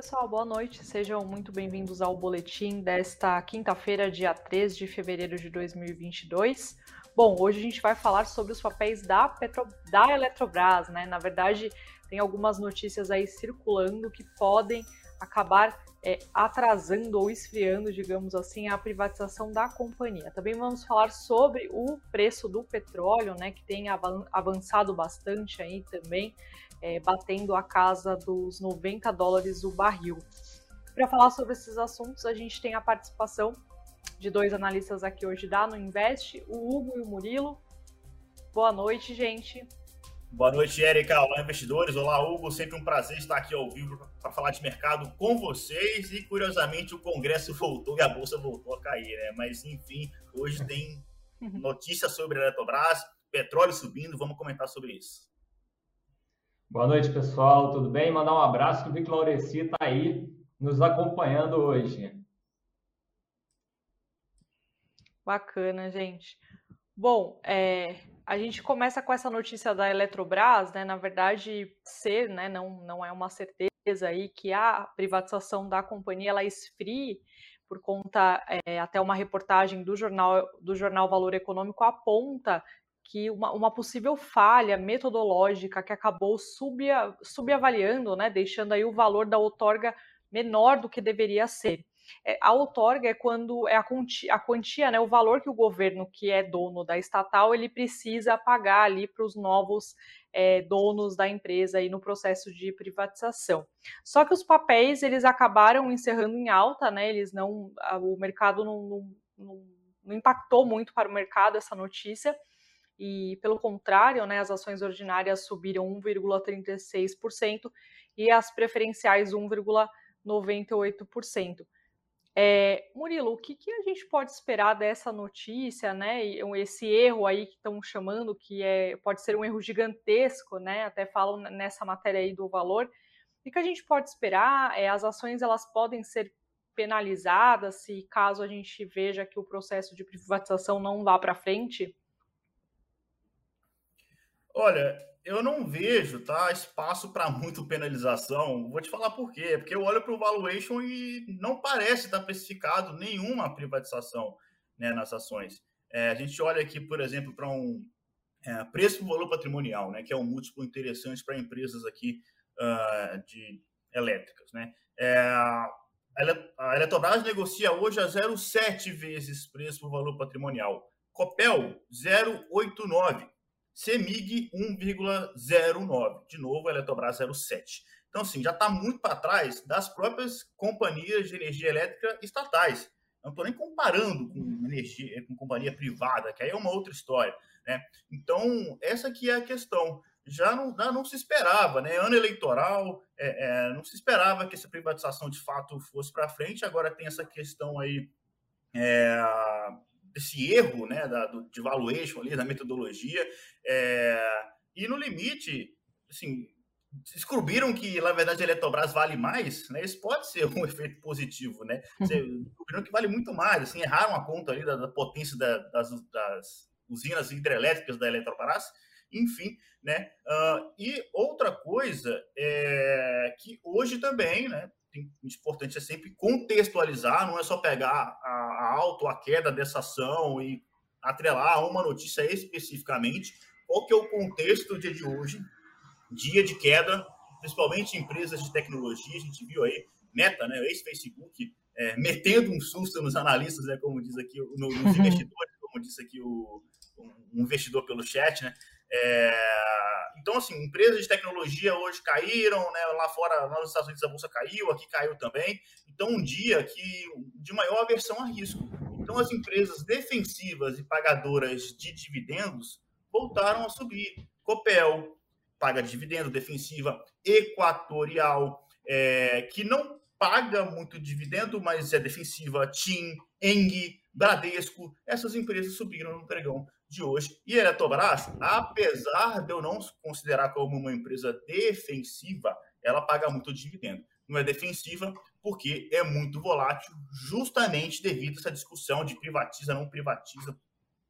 pessoal, boa noite. Sejam muito bem-vindos ao boletim desta quinta-feira, dia 3 de fevereiro de 2022. Bom, hoje a gente vai falar sobre os papéis da, Petro... da Eletrobras, né? Na verdade, tem algumas notícias aí circulando que podem acabar é, atrasando ou esfriando, digamos assim, a privatização da companhia. Também vamos falar sobre o preço do petróleo, né, que tem avançado bastante aí também, é, batendo a casa dos 90 dólares o barril. Para falar sobre esses assuntos, a gente tem a participação de dois analistas aqui hoje da No Invest, o Hugo e o Murilo. Boa noite, gente. Boa noite, Erika. Olá, investidores. Olá, Hugo. Sempre um prazer estar aqui ao vivo para falar de mercado com vocês. E, curiosamente, o Congresso voltou e a Bolsa voltou a cair, né? Mas, enfim, hoje tem notícias sobre a Eletrobras, petróleo subindo. Vamos comentar sobre isso. Boa noite, pessoal. Tudo bem? Mandar um abraço que o Vic Laureci está aí nos acompanhando hoje. Bacana, gente. Bom, é, a gente começa com essa notícia da Eletrobras, né? Na verdade, ser, né? Não, não é uma certeza aí que a privatização da companhia ela esfrie por conta é, até uma reportagem do jornal do jornal Valor Econômico aponta que uma, uma possível falha metodológica que acabou subia, subavaliando, né, deixando aí o valor da outorga menor do que deveria ser. É, a outorga é quando é a quantia, a quantia, né, o valor que o governo, que é dono da estatal, ele precisa pagar ali para os novos é, donos da empresa aí no processo de privatização. Só que os papéis eles acabaram encerrando em alta, né? Eles não, o mercado não, não, não, não impactou muito para o mercado essa notícia e pelo contrário, né, as ações ordinárias subiram 1,36% e as preferenciais 1,98%. É, Murilo, o que, que, a gente pode esperar dessa notícia, né? Esse erro aí que estão chamando, que é, pode ser um erro gigantesco, né? Até falam nessa matéria aí do valor. O que a gente pode esperar? É, as ações elas podem ser penalizadas se caso a gente veja que o processo de privatização não vá para frente? Olha, eu não vejo tá, espaço para muito penalização. Vou te falar por quê. Porque eu olho para o valuation e não parece estar especificado nenhuma privatização né, nas ações. É, a gente olha aqui, por exemplo, para um é, preço valor patrimonial, né, que é um múltiplo interessante para empresas aqui uh, de elétricas. Né? É, a Eletrobras negocia hoje a 0,7 vezes preço valor patrimonial. Copel, 0,89 CEMIG 1,09. De novo, a Eletrobras 0,7. Então, assim, já está muito para trás das próprias companhias de energia elétrica estatais. Não estou nem comparando com energia, com companhia privada, que aí é uma outra história. Né? Então, essa aqui é a questão. Já não, já não se esperava, né? Ano eleitoral, é, é, não se esperava que essa privatização de fato fosse para frente. Agora tem essa questão aí é, desse erro né, da, do, de valuation ali, da metodologia. É, e no limite, assim, descobriram que, na verdade, a Eletrobras vale mais, né? Isso pode ser um efeito positivo, né? Uhum. Descobriram que vale muito mais, assim, erraram a conta ali da, da potência da, das, das, usinas hidrelétricas da Eletrobras, enfim, né? Uh, e outra coisa é que hoje também, né? Importante é sempre contextualizar, não é só pegar a, alta ou a queda dessa ação e atrelar a uma notícia especificamente. Qual que é o contexto do dia de hoje? Dia de queda, principalmente em empresas de tecnologia. A gente viu aí Meta, né, ex-Facebook, é, metendo um susto nos analistas, né, como diz aqui, no, nos uhum. investidores, como disse aqui o, um investidor pelo chat, né? É, então, assim, empresas de tecnologia hoje caíram, né? Lá fora, lá nos Estados Unidos, a bolsa caiu, aqui caiu também. Então, um dia que de maior aversão a risco. Então, as empresas defensivas e pagadoras de dividendos voltaram a subir. Copel paga dividendo, defensiva, Equatorial, é, que não paga muito dividendo, mas é defensiva, TIM, Eng, Bradesco, essas empresas subiram no pregão de hoje. E a Eletrobras, apesar de eu não considerar como uma empresa defensiva, ela paga muito dividendo. Não é defensiva porque é muito volátil, justamente devido a essa discussão de privatiza, não privatiza.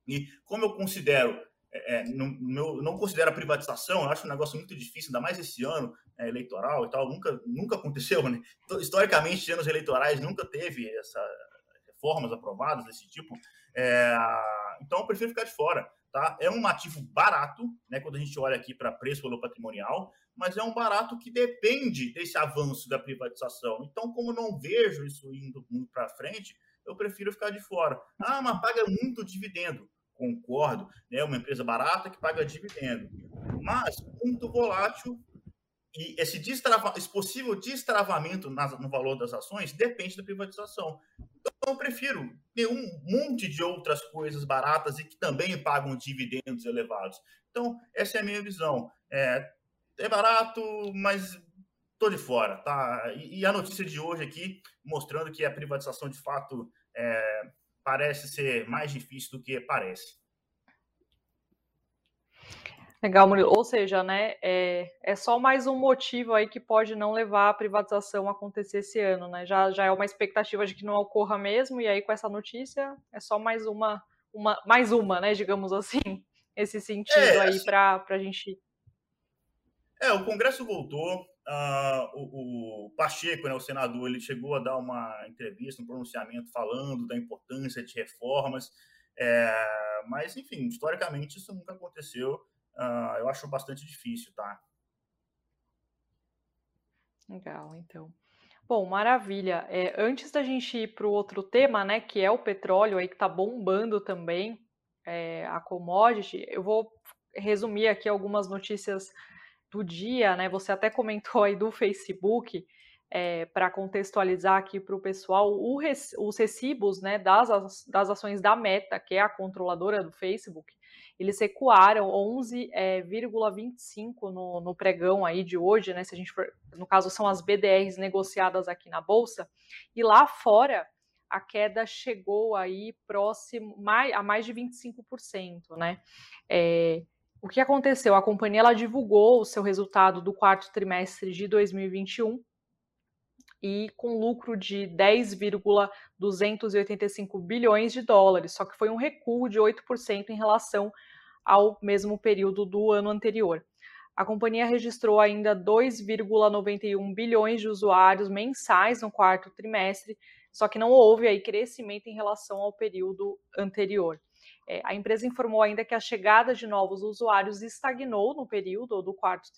E como eu considero é, é não, não, não considero a privatização, eu acho um negócio muito difícil, ainda mais esse ano é, eleitoral e tal, nunca, nunca aconteceu, né? Historicamente, anos eleitorais nunca teve essa reformas aprovadas desse tipo. É, então, eu prefiro ficar de fora. Tá? É um ativo barato, né, quando a gente olha aqui para preço valor patrimonial, mas é um barato que depende desse avanço da privatização. Então, como não vejo isso indo muito para frente, eu prefiro ficar de fora. Ah, mas paga muito dividendo. Concordo, né? Uma empresa barata que paga dividendo, mas muito volátil e esse, destrava, esse possível destravamento no valor das ações depende da privatização. Eu prefiro ter um monte de outras coisas baratas e que também pagam dividendos elevados. Então, essa é a minha visão. É, é barato, mas estou de fora. Tá? E, e, a notícia de hoje aqui, mostrando que a privatização, de fato, é, parece ser mais difícil do que parece. Legal, Murilo. Ou seja, né, é, é só mais um motivo aí que pode não levar a privatização a acontecer esse ano, né? Já, já é uma expectativa de que não ocorra mesmo, e aí com essa notícia é só mais uma, uma mais uma, né, digamos assim, esse sentido é, aí assim, para a gente. É, o Congresso voltou, uh, o, o, Pacheco, né, o senador, ele chegou a dar uma entrevista, um pronunciamento falando da importância de reformas, é, mas, enfim, historicamente isso nunca aconteceu uh, eu acho bastante difícil, tá? Legal, então. Bom, maravilha. É, antes da gente ir para o outro tema, né, que é o petróleo aí que está bombando também, é, a commodity, eu vou resumir aqui algumas notícias do dia, né? Você até comentou aí do Facebook, é, para contextualizar aqui para o pessoal, os recibos né, das, das ações da Meta, que é a controladora do Facebook, eles recuaram 11,25 é, no, no, pregão aí de hoje, né? Se a gente for, no caso são as BDRs negociadas aqui na bolsa, e lá fora a queda chegou aí próximo mais, a mais de 25%, né? É, o que aconteceu? A companhia ela divulgou o seu resultado do quarto trimestre de 2021 e com lucro de 10,285 bilhões de dólares, só que foi um recuo de 8% em relação ao mesmo período do ano anterior. A companhia registrou ainda 2,91 bilhões de usuários mensais no quarto trimestre, só que não houve aí crescimento em relação ao período anterior. É, a empresa informou ainda que a chegada de novos usuários estagnou no período do quarto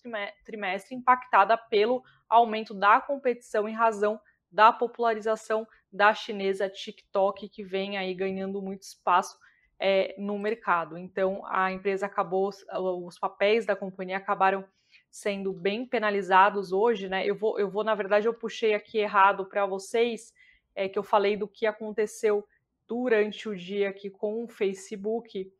trimestre, impactada pelo aumento da competição em razão da popularização da chinesa TikTok, que vem aí ganhando muito espaço é, no mercado. Então, a empresa acabou, os papéis da companhia acabaram sendo bem penalizados hoje, né? Eu vou, eu vou na verdade, eu puxei aqui errado para vocês, é, que eu falei do que aconteceu durante o dia aqui com o Facebook.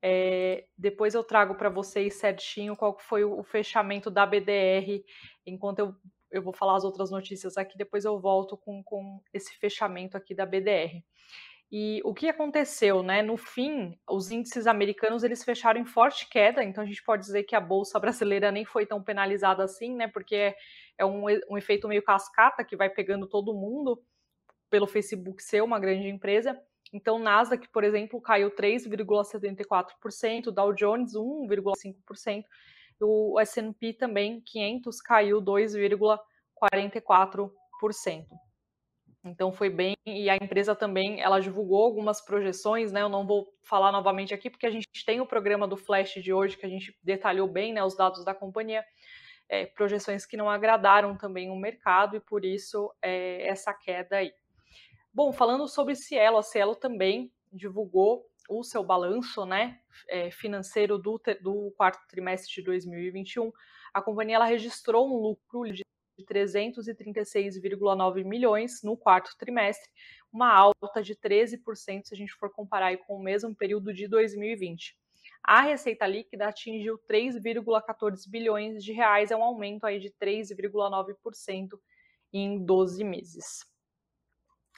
É, depois eu trago para vocês certinho qual foi o fechamento da BDR, enquanto eu, eu vou falar as outras notícias aqui, depois eu volto com, com esse fechamento aqui da BDR. E o que aconteceu, né? No fim, os índices americanos eles fecharam em forte queda, então a gente pode dizer que a bolsa brasileira nem foi tão penalizada assim, né? Porque é um, um efeito meio cascata que vai pegando todo mundo pelo Facebook ser uma grande empresa. Então, Nasdaq, por exemplo, caiu 3,74%, Dow Jones 1,5%, o S&P também 500 caiu 2,44%. Então foi bem, e a empresa também, ela divulgou algumas projeções, né? Eu não vou falar novamente aqui, porque a gente tem o programa do Flash de hoje, que a gente detalhou bem, né, os dados da companhia, é, projeções que não agradaram também o mercado, e por isso é, essa queda aí. Bom, falando sobre Cielo, a Cielo também divulgou o seu balanço, né, é, financeiro do, do quarto trimestre de 2021. A companhia ela registrou um lucro de de 336,9 milhões no quarto trimestre, uma alta de 13% se a gente for comparar com o mesmo período de 2020. A receita líquida atingiu 3,14 bilhões de reais, é um aumento aí de 3,9% em 12 meses.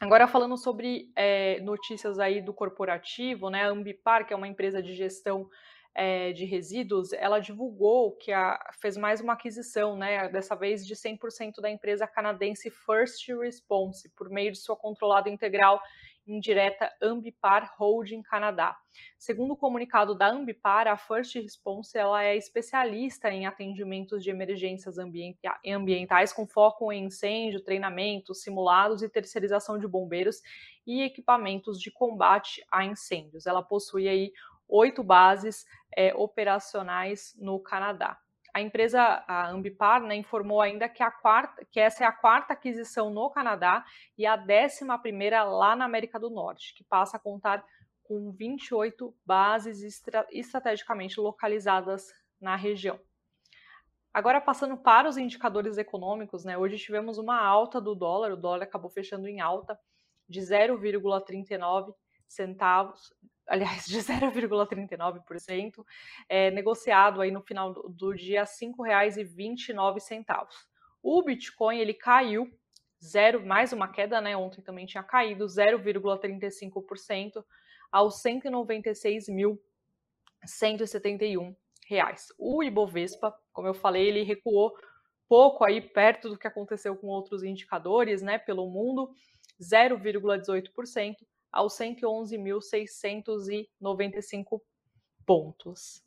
Agora falando sobre é, notícias aí do corporativo, né? A Ambipar, que é uma empresa de gestão é, de resíduos, ela divulgou que a, fez mais uma aquisição, né, dessa vez de 100% da empresa canadense First Response, por meio de sua controlada integral indireta Ambipar Holding Canadá. Segundo o comunicado da Ambipar, a First Response ela é especialista em atendimentos de emergências ambientais com foco em incêndio, treinamento, simulados e terceirização de bombeiros e equipamentos de combate a incêndios. Ela possui aí oito bases é, operacionais no Canadá. A empresa a Ambipar né, informou ainda que, a quarta, que essa é a quarta aquisição no Canadá e a décima primeira lá na América do Norte, que passa a contar com 28 bases estra estrategicamente localizadas na região. Agora, passando para os indicadores econômicos, né, hoje tivemos uma alta do dólar, o dólar acabou fechando em alta de 0,39 centavos, aliás, de 0,39%, é, negociado aí no final do, dia R$ 5,29. O Bitcoin ele caiu zero, mais uma queda, né? Ontem também tinha caído 0,35% aos 196.171 reais. O Ibovespa, como eu falei, ele recuou pouco aí perto do que aconteceu com outros indicadores, né, pelo mundo, 0,18% aos 111.695 pontos.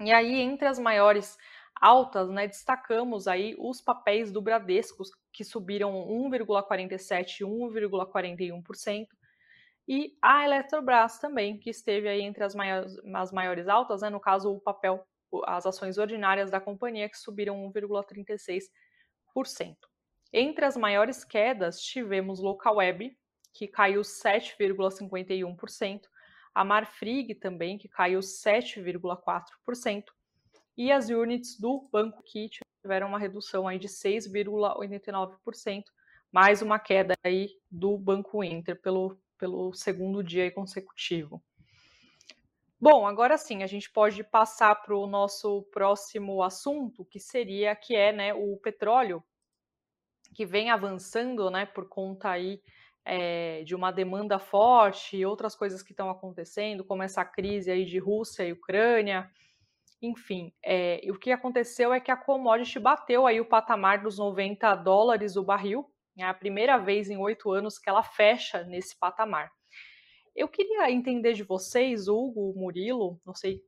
E aí, entre as maiores altas, né, destacamos aí os papéis do Bradesco, que subiram 1,47% e 1,41%, e a Eletrobras também, que esteve aí entre as maiores, as maiores altas, né, no caso o papel, as ações ordinárias da companhia, que subiram 1,36%. Entre as maiores quedas, tivemos Localweb, que caiu 7,51%, a Marfrig também, que caiu 7,4%, e as units do Banco Kit tiveram uma redução aí de 6,89%, mais uma queda aí do Banco Inter pelo, pelo segundo dia consecutivo. Bom, agora sim, a gente pode passar para o nosso próximo assunto, que seria que é né, o petróleo, que vem avançando né, por conta aí é, de uma demanda forte e outras coisas que estão acontecendo, como essa crise aí de Rússia e Ucrânia, enfim, é, o que aconteceu é que a commodity bateu aí o patamar dos 90 dólares o barril, é a primeira vez em oito anos que ela fecha nesse patamar. Eu queria entender de vocês, Hugo, Murilo, não sei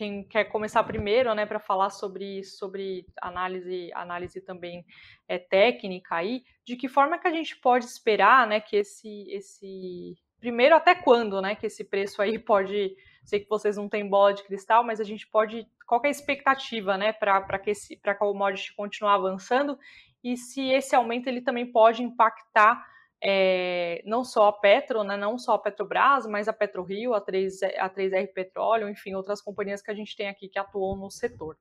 quem quer começar primeiro, né, para falar sobre, sobre análise, análise também é, técnica aí, de que forma que a gente pode esperar, né, que esse, esse, primeiro até quando, né, que esse preço aí pode, sei que vocês não têm bola de cristal, mas a gente pode, qual é a expectativa, né, para que esse, para que a commodity continue avançando e se esse aumento ele também pode impactar é, não só a Petro, né, não só a Petrobras, mas a PetroRio, a 3, a 3R Petróleo, enfim, outras companhias que a gente tem aqui que atuam no setor.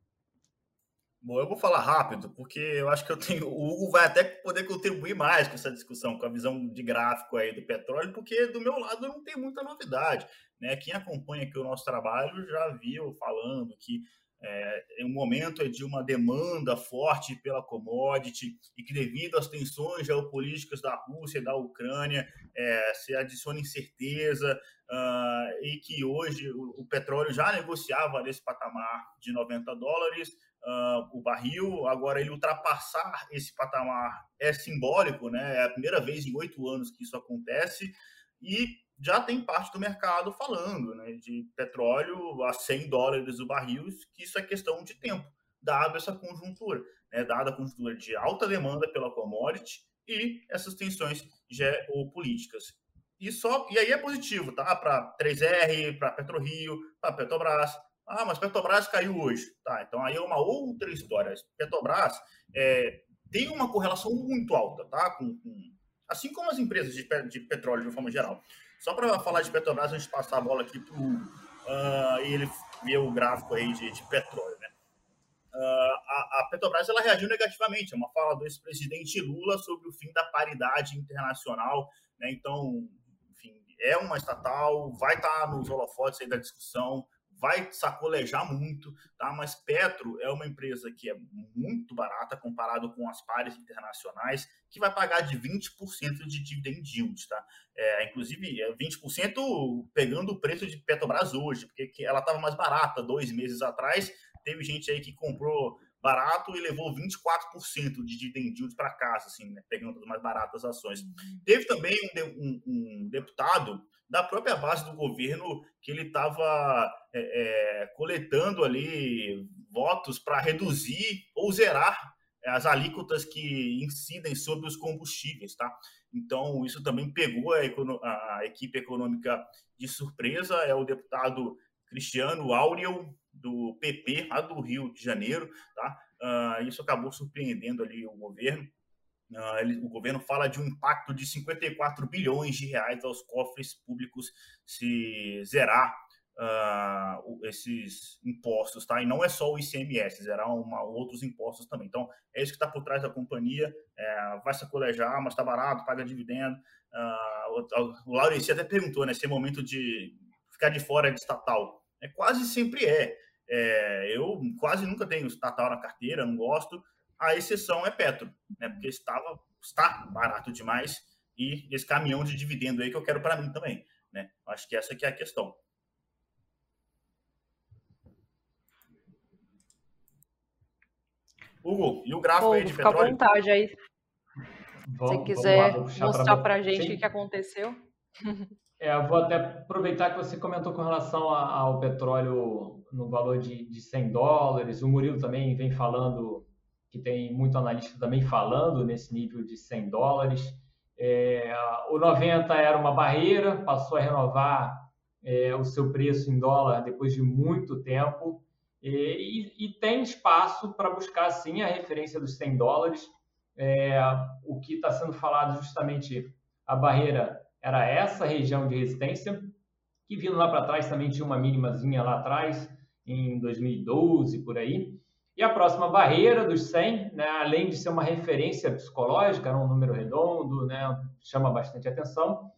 Bom, eu vou falar rápido, porque eu acho que eu tenho. O Hugo vai até poder contribuir mais com essa discussão, com a visão de gráfico aí do petróleo, porque do meu lado não tem muita novidade. Né? Quem acompanha aqui o nosso trabalho já viu falando que é, um momento é de uma demanda forte pela commodity e que devido às tensões geopolíticas da Rússia e da Ucrânia é, se adiciona incerteza uh, e que hoje o, o, petróleo já negociava nesse patamar de 90 dólares uh, o barril, agora ele ultrapassar esse patamar é simbólico, né? é a primeira vez em oito anos que isso acontece e já tem parte do mercado falando né, de petróleo a 100 dólares o barril, que isso é questão de tempo, dado essa conjuntura, né, dada a conjuntura de alta demanda pela commodity e essas tensões geopolíticas. E, só, e aí é positivo, tá? Para 3R, para PetroRio, para Petrobras. Ah, mas Petrobras caiu hoje. Tá, então aí é uma outra história. Petrobras é, tem uma correlação muito alta, tá? Com, com, assim como as empresas de, de petróleo de uma forma geral. Só para falar de Petrobras, a gente passar a bola aqui para uh, e ele ver o gráfico aí de, de petróleo. Né? Uh, a, a, Petrobras ela reagiu negativamente a uma fala do ex-presidente Lula sobre o fim da paridade internacional. Né? Então, enfim, é uma estatal, vai estar tá nos holofotes aí da discussão, vai sacolejar muito, tá? Mas Petro é uma empresa que é muito barata comparado com as pares internacionais, que vai pagar de 20% de dividend yield, tá? É, inclusive, 20% é pegando o preço de Petrobras hoje, porque ela estava mais barata dois meses atrás. Teve gente aí que comprou barato e levou 24% de dividend yield para casa, assim, né, pegando as mais baratas ações. Uhum. Teve também um, um, um, deputado da própria base do governo que ele estava é, é, coletando ali votos para reduzir ou zerar as alíquotas que incidem sobre os combustíveis, tá? Então, isso também pegou a, a equipe econômica de surpresa, é o deputado Cristiano Áureo, do PP, lá do Rio de Janeiro, tá? Uh, isso acabou surpreendendo ali o governo. Uh, ele, o governo fala de um impacto de 54 bilhões de reais aos cofres públicos se zerar uh, esses impostos, tá? E não é só o ICMS, zerar uma, outros impostos também. Então, é isso que está por trás da companhia. É, vai se colejar, mas está barato, paga dividendo. o, o até perguntou, né? Se é momento de ficar de fora de estatal. É, quase sempre é. É, eu quase nunca tenho estatal na carteira, não gosto. A exceção é Petro, né? Porque estava, está barato demais e esse caminhão de dividendo aí que eu quero para mim também, né? Acho que essa que é a questão. Hugo, e o gráfico aí de fica petróleo? Fica à vontade aí. Se você quiser lá, mostrar para a gente o que aconteceu. É, vou até aproveitar que você comentou com relação ao petróleo no valor de, de 100 dólares. O Murilo também vem falando, que tem muito analista também falando nesse nível de 100 dólares. É, o 90 era uma barreira, passou a renovar é, o seu preço em dólar depois de muito tempo. E, e, e tem espaço para buscar, sim, a referência dos 100 dólares. É, o que está sendo falado justamente a barreira era essa região de resistência, que vindo lá para trás também tinha uma mínimazinha lá atrás, em 2012, por aí. E a próxima barreira dos 100, né, além de ser uma referência psicológica, era um número redondo, né, chama bastante atenção.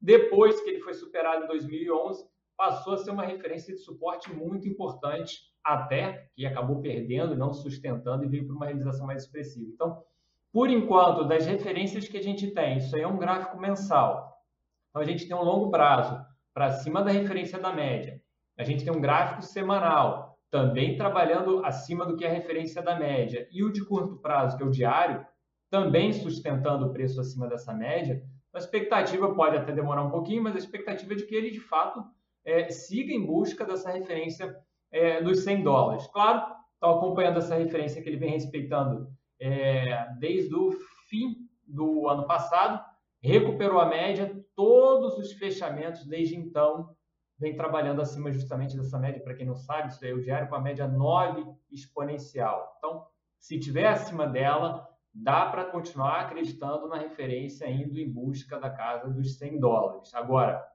Depois que ele foi superado em 2011, passou a ser uma referência de suporte muito importante, até que acabou perdendo, não sustentando e veio para uma realização mais expressiva. Então, por enquanto, das referências que a gente tem, isso aí é um gráfico mensal. Então, a gente tem um longo prazo para cima da referência da média. A gente tem um gráfico semanal também trabalhando acima do que é a referência da média. E o de curto prazo, que é o diário, também sustentando o preço acima dessa média. A expectativa pode até demorar um pouquinho, mas a expectativa é de que ele, de fato, é, siga em busca dessa referência é, dos 100 dólares. Claro, estão acompanhando essa referência que ele vem respeitando é, desde o fim do ano passado, recuperou a média, todos os fechamentos desde então vem trabalhando acima justamente dessa média. Para quem não sabe, isso é o diário com a média 9 exponencial. Então, se tiver acima dela, dá para continuar acreditando na referência, indo em busca da casa dos 100 dólares. Agora,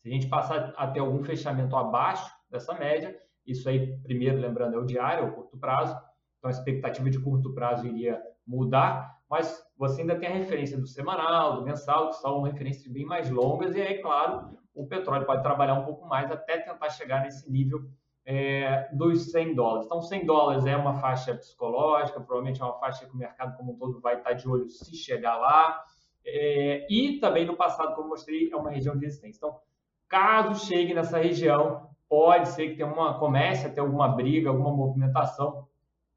se a gente passar a ter algum fechamento abaixo dessa média, isso aí, primeiro, lembrando, é o diário, é o curto prazo, então a expectativa de curto prazo iria mudar, mas você ainda tem a referência do semanal, do mensal, que são referências bem mais longas, e aí, claro, o petróleo pode trabalhar um pouco mais até tentar chegar nesse nível é, dos 100 dólares. Então, 100 dólares é uma faixa psicológica, provavelmente é uma faixa que o mercado como um todo vai estar de olho se chegar lá. É, e também no passado, como mostrei, é uma região de resistência. Então, caso chegue nessa região, pode ser que tenha uma, comece a ter alguma briga, alguma movimentação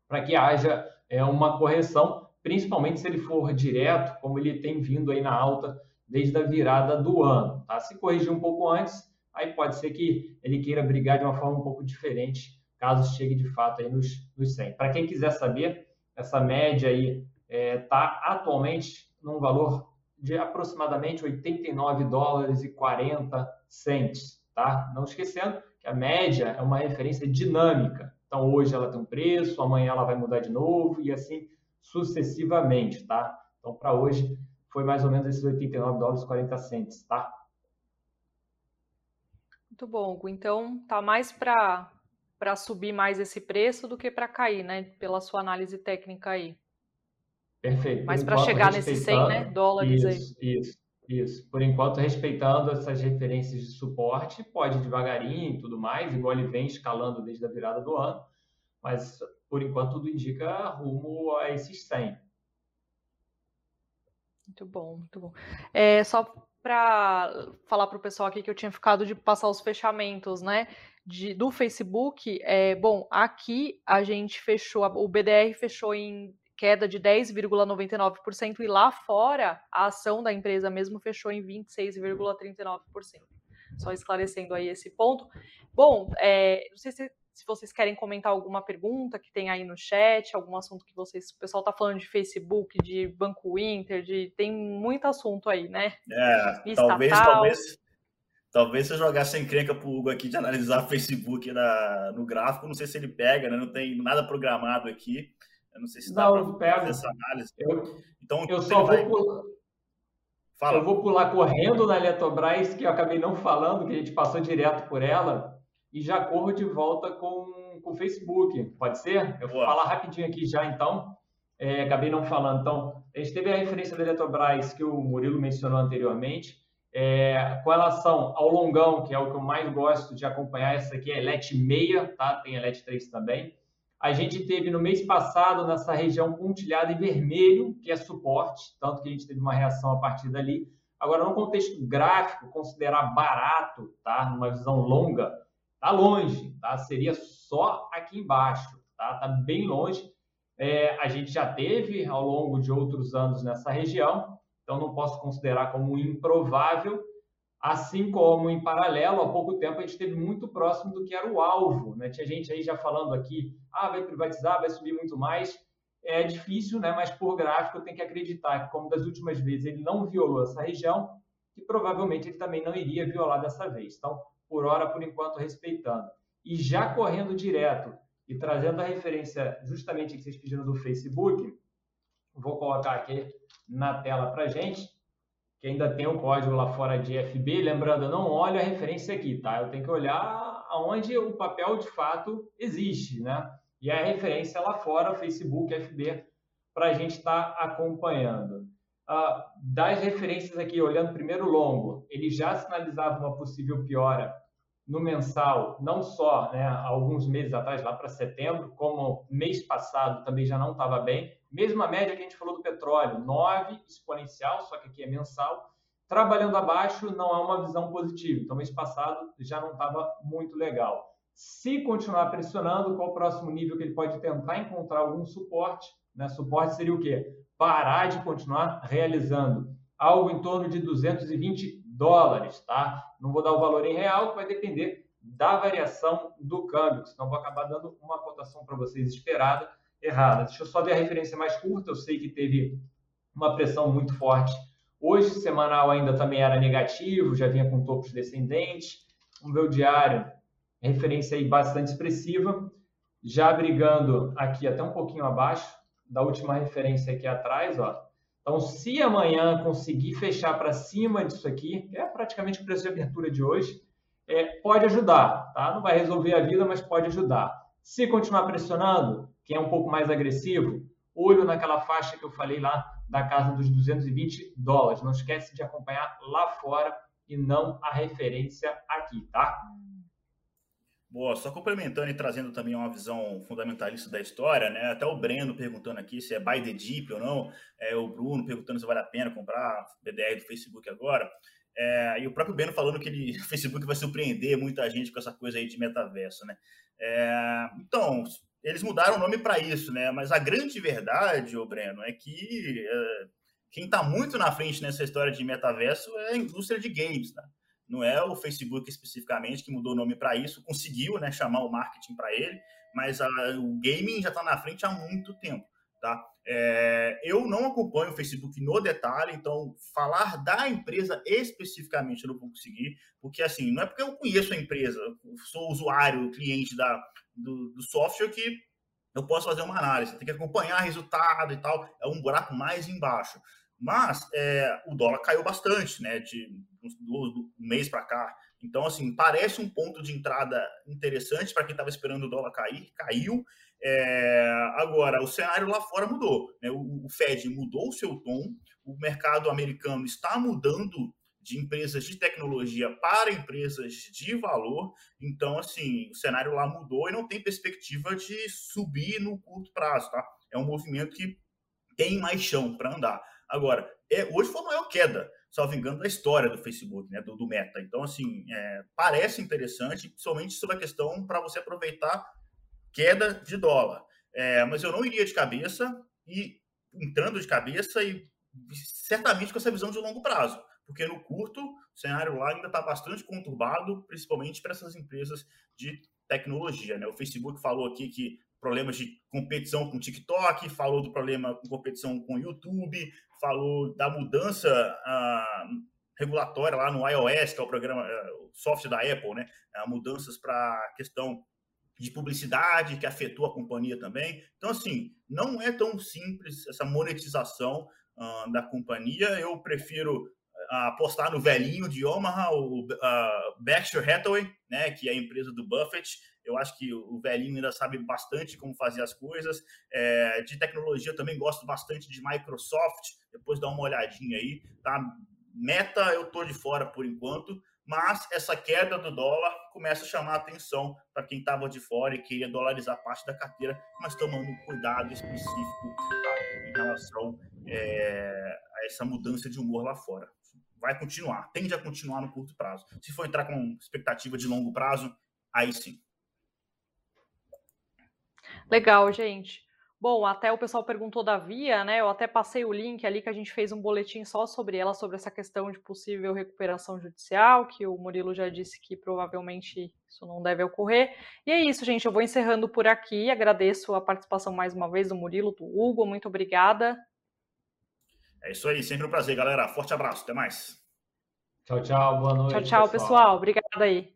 para que haja é, uma correção principalmente se ele for direto, como ele tem vindo aí na alta desde a virada do ano. Tá? Se corrigir um pouco antes, aí pode ser que ele queira brigar de uma forma um pouco diferente, caso chegue de fato aí nos, nos 100. Para quem quiser saber, essa média aí está é, tá atualmente num valor de aproximadamente 89 dólares e 40 centes, tá? Não esquecendo que a média é uma referência dinâmica. Então hoje ela tem um preço, amanhã ela vai mudar de novo e assim sucessivamente, tá? Então, para hoje, foi mais ou menos esses 89 dólares e 40 centes, tá? Muito bom, Então, tá mais para para subir mais esse preço do que para cair, né? Pela sua análise técnica aí. Perfeito. Mas para chegar nesses 100 né, dólares isso, aí. Isso, isso. Por enquanto, respeitando essas referências de suporte, pode devagarinho e tudo mais, igual ele vem escalando desde a virada do ano, mas por enquanto tudo indica rumo a esses 100. Muito bom, muito bom. É, só para falar para o pessoal aqui que eu tinha ficado de passar os fechamentos, né? de, do Facebook, é, bom, aqui a gente fechou, o BDR fechou em queda de 10,99% e lá fora a ação da empresa mesmo fechou em 26,39%. Só esclarecendo aí esse ponto. Bom, é, não sei se, se, vocês querem comentar alguma pergunta que tem aí no chat, algum assunto que vocês. O pessoal está falando de Facebook, de Banco Inter, de, tem muito assunto aí, né? É, talvez, talvez, talvez se eu jogasse encrenca pro Hugo aqui de analisar Facebook na, no gráfico, não sei se ele pega, né? Não tem nada programado aqui. Eu não sei se dá para fazer essa análise. Eu, então, eu só vai... vou Fala. Eu vou pular correndo na Eletrobras, que eu acabei não falando, que a gente passou direto por ela, e já corro de volta com, com o Facebook. Pode ser? Eu vou Boa. falar rapidinho aqui já, então. É, acabei não falando. Então, a gente teve a referência da Eletrobras que o Murilo mencionou anteriormente. É, com relação ao longão, que é o que eu mais gosto de acompanhar, essa aqui é LET 6, tá? Tem a LET 3 também. A gente teve no mês passado nessa região pontilhada em vermelho, que é suporte, tanto que a gente teve uma reação a partir dali. Agora, no contexto gráfico, considerar barato, tá? Numa visão longa, tá longe, tá? Seria só aqui embaixo, tá? Tá bem longe. É, a gente já teve ao longo de outros anos nessa região, então não posso considerar como improvável, Assim como, em paralelo, há pouco tempo a gente esteve muito próximo do que era o alvo. Né? Tinha gente aí já falando aqui, ah, vai privatizar, vai subir muito mais. É difícil, né? mas por gráfico tenho que acreditar que, como das últimas vezes ele não violou essa região, que provavelmente ele também não iria violar dessa vez. Então, por hora, por enquanto, respeitando. E já correndo direto e trazendo a referência justamente que vocês pediram do Facebook, vou colocar aqui na tela para gente que ainda tem o código lá fora de FB. Lembrando, eu não olho a referência aqui, tá? Eu tenho que olhar aonde o papel de fato existe, né? E a referência lá fora, Facebook, FB, para a gente estar tá acompanhando. Uh, das referências aqui, olhando primeiro longo, ele já sinalizava uma possível piora no mensal, não só né, alguns meses atrás, lá para setembro, como mês passado também já não estava bem. Mesma média que a gente falou do petróleo, 9 exponencial, só que aqui é mensal. Trabalhando abaixo não é uma visão positiva. Então, mês passado já não estava muito legal. Se continuar pressionando, qual o próximo nível que ele pode tentar encontrar algum suporte? Né? Suporte seria o quê? Parar de continuar realizando algo em torno de 220 dólares, tá? Não vou dar o valor em real, que vai depender da variação do câmbio, senão vou acabar dando uma cotação para vocês esperada errada. Deixa eu só ver a referência mais curta. Eu sei que teve uma pressão muito forte. Hoje, semanal ainda também era negativo, já vinha com topos descendentes. Vamos ver o diário, referência aí bastante expressiva, já brigando aqui até um pouquinho abaixo da última referência aqui atrás, ó. Então, se amanhã conseguir fechar para cima disso aqui, que é praticamente o preço de abertura de hoje, é, pode ajudar, tá? Não vai resolver a vida, mas pode ajudar. Se continuar pressionando, quem é um pouco mais agressivo, olho naquela faixa que eu falei lá da casa dos 220 dólares. Não esquece de acompanhar lá fora e não a referência aqui, tá? Boa, só complementando e trazendo também uma visão fundamentalista da história, né? Até o Breno perguntando aqui se é buy the dip ou não, é, o Bruno perguntando se vale a pena comprar BDR do Facebook agora. É, e o próprio Breno falando que ele, o Facebook vai surpreender muita gente com essa coisa aí de metaverso, né? É, então, eles mudaram o nome para isso, né? Mas a grande verdade, o Breno, é que é, quem está muito na frente nessa história de metaverso é a indústria de games, né? Não é o Facebook especificamente que mudou o nome para isso, conseguiu, né, chamar o marketing para ele, mas a, o gaming já está na frente há muito tempo, tá? É, eu não acompanho o Facebook no detalhe, então falar da empresa especificamente eu não vou conseguir, porque assim, não é porque eu conheço a empresa, sou usuário, cliente da, do, do software que eu posso fazer uma análise. Tem que acompanhar resultado e tal. É um buraco mais embaixo. Mas é, o dólar caiu bastante, né? De um mês para cá. Então, assim, parece um ponto de entrada interessante para quem estava esperando o dólar cair. Caiu. É, agora, o cenário lá fora mudou. Né? O, o Fed mudou o seu tom. O mercado americano está mudando de empresas de tecnologia para empresas de valor. Então, assim, o cenário lá mudou e não tem perspectiva de subir no curto prazo, tá? É um movimento que tem mais chão para andar. Agora, é, hoje foi a maior queda. salvo engano, da história do Facebook, né, do, do Meta. Então, assim, é, parece interessante, principalmente sobre a questão para você aproveitar queda de dólar. É, mas eu não iria de cabeça e entrando de cabeça e certamente com essa visão de longo prazo, porque no curto o cenário lá ainda está bastante conturbado, principalmente para essas empresas de tecnologia. Né? O Facebook falou aqui que problemas de competição com o TikTok, falou do problema com competição com o YouTube, falou da mudança uh, regulatória lá no iOS, que é o programa, uh, o software da Apple, né? Uh, mudanças para a questão de publicidade que afetou a companhia também. Então, assim, não é tão simples essa monetização da companhia. Eu prefiro apostar no velhinho de Omaha, o uh, Berkshire Hathaway, né, que é a empresa do Buffett. Eu acho que o velhinho ainda sabe bastante como fazer as coisas. É, de tecnologia eu também gosto bastante de Microsoft. Depois dá uma olhadinha aí, tá? Meta eu tô de fora por enquanto, mas essa queda do dólar começa a chamar a atenção para quem estava de fora e queria dolarizar parte da carteira, mas tomando cuidado específico tá? em relação é, a essa mudança de humor lá fora. Vai continuar, tende a continuar no curto prazo. Se for entrar com expectativa de longo prazo, aí sim. Legal, gente. Bom, até o pessoal perguntou da Via, né? Eu até passei o link ali que a gente fez um boletim só sobre ela, sobre essa questão de possível recuperação judicial, que o Murilo já disse que provavelmente isso não deve ocorrer. E é isso, gente. Eu vou encerrando por aqui. Agradeço a participação mais uma vez do Murilo, do Hugo. Muito obrigada. É isso aí, sempre um prazer, galera. Forte abraço, até mais. Tchau, tchau, boa noite. Tchau, tchau, pessoal. pessoal. Obrigada aí.